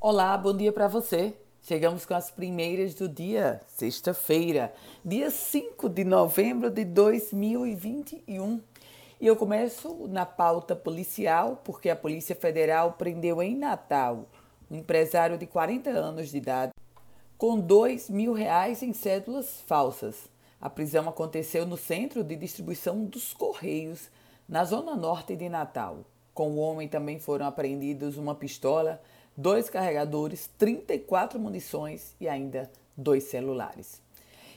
Olá, bom dia para você. Chegamos com as primeiras do dia, sexta-feira, dia 5 de novembro de 2021. E eu começo na pauta policial, porque a Polícia Federal prendeu em Natal um empresário de 40 anos de idade com 2 mil reais em cédulas falsas. A prisão aconteceu no centro de distribuição dos Correios, na zona norte de Natal. Com o homem também foram apreendidos uma pistola, dois carregadores, 34 munições e ainda dois celulares.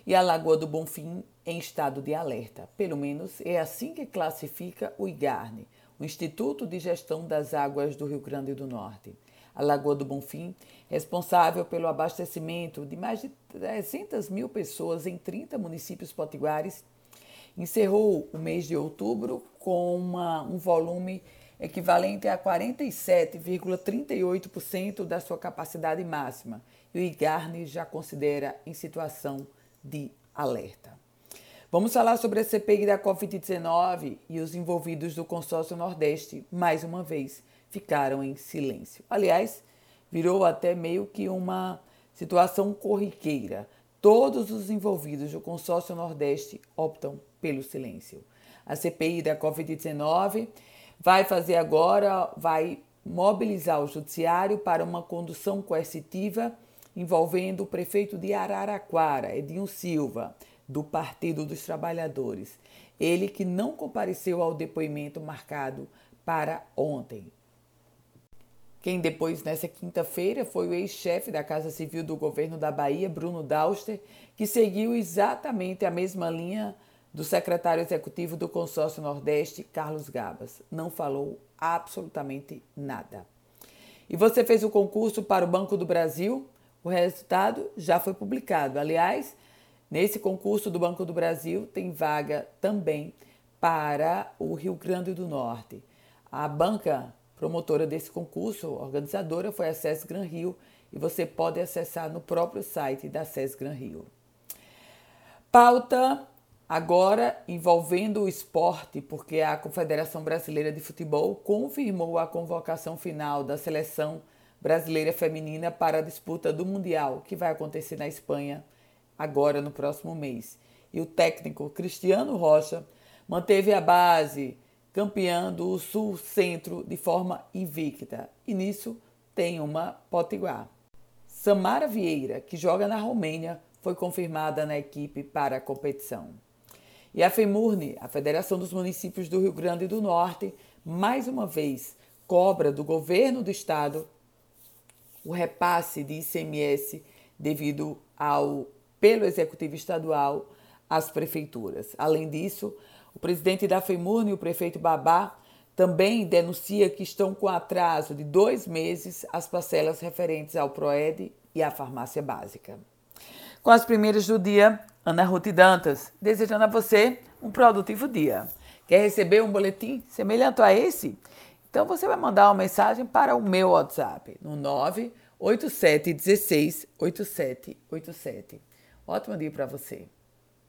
E a Lagoa do Bonfim em estado de alerta. Pelo menos é assim que classifica o IGARNE, o Instituto de Gestão das Águas do Rio Grande do Norte. A Lagoa do Bonfim, responsável pelo abastecimento de mais de 300 mil pessoas em 30 municípios potiguares, encerrou o mês de outubro com uma, um volume equivalente a 47,38% da sua capacidade máxima, e o IGARNE já considera em situação de alerta. Vamos falar sobre a CPI da Covid-19 e os envolvidos do consórcio Nordeste, mais uma vez, ficaram em silêncio. Aliás, virou até meio que uma situação corriqueira. Todos os envolvidos do consórcio Nordeste optam pelo silêncio. A CPI da Covid-19 vai fazer agora, vai mobilizar o judiciário para uma condução coercitiva envolvendo o prefeito de Araraquara, Edinho Silva, do Partido dos Trabalhadores. Ele que não compareceu ao depoimento marcado para ontem. Quem depois, nessa quinta-feira, foi o ex-chefe da Casa Civil do governo da Bahia, Bruno Dauster, que seguiu exatamente a mesma linha do secretário executivo do Consórcio Nordeste, Carlos Gabas. Não falou absolutamente nada. E você fez o concurso para o Banco do Brasil? O resultado já foi publicado. Aliás, nesse concurso do Banco do Brasil tem vaga também para o Rio Grande do Norte. A banca promotora desse concurso, organizadora, foi a SES Gran Rio e você pode acessar no próprio site da SES Gran Rio. Pauta Agora, envolvendo o esporte, porque a Confederação Brasileira de Futebol confirmou a convocação final da seleção brasileira feminina para a disputa do Mundial, que vai acontecer na Espanha agora no próximo mês. E o técnico Cristiano Rocha manteve a base campeã do Sul-Centro de forma invicta. E nisso tem uma potiguar. Samara Vieira, que joga na Romênia, foi confirmada na equipe para a competição. E a FEMURNE, a Federação dos Municípios do Rio Grande do Norte, mais uma vez cobra do governo do estado o repasse de ICMS devido ao pelo executivo estadual às prefeituras. Além disso, o presidente da FEMURNE, o prefeito Babá, também denuncia que estão com atraso de dois meses as parcelas referentes ao PROED e à farmácia básica. Com as primeiras do dia, Ana Ruth Dantas, desejando a você um produtivo dia. Quer receber um boletim semelhante a esse? Então você vai mandar uma mensagem para o meu WhatsApp no 98716 8787. Ótimo dia para você.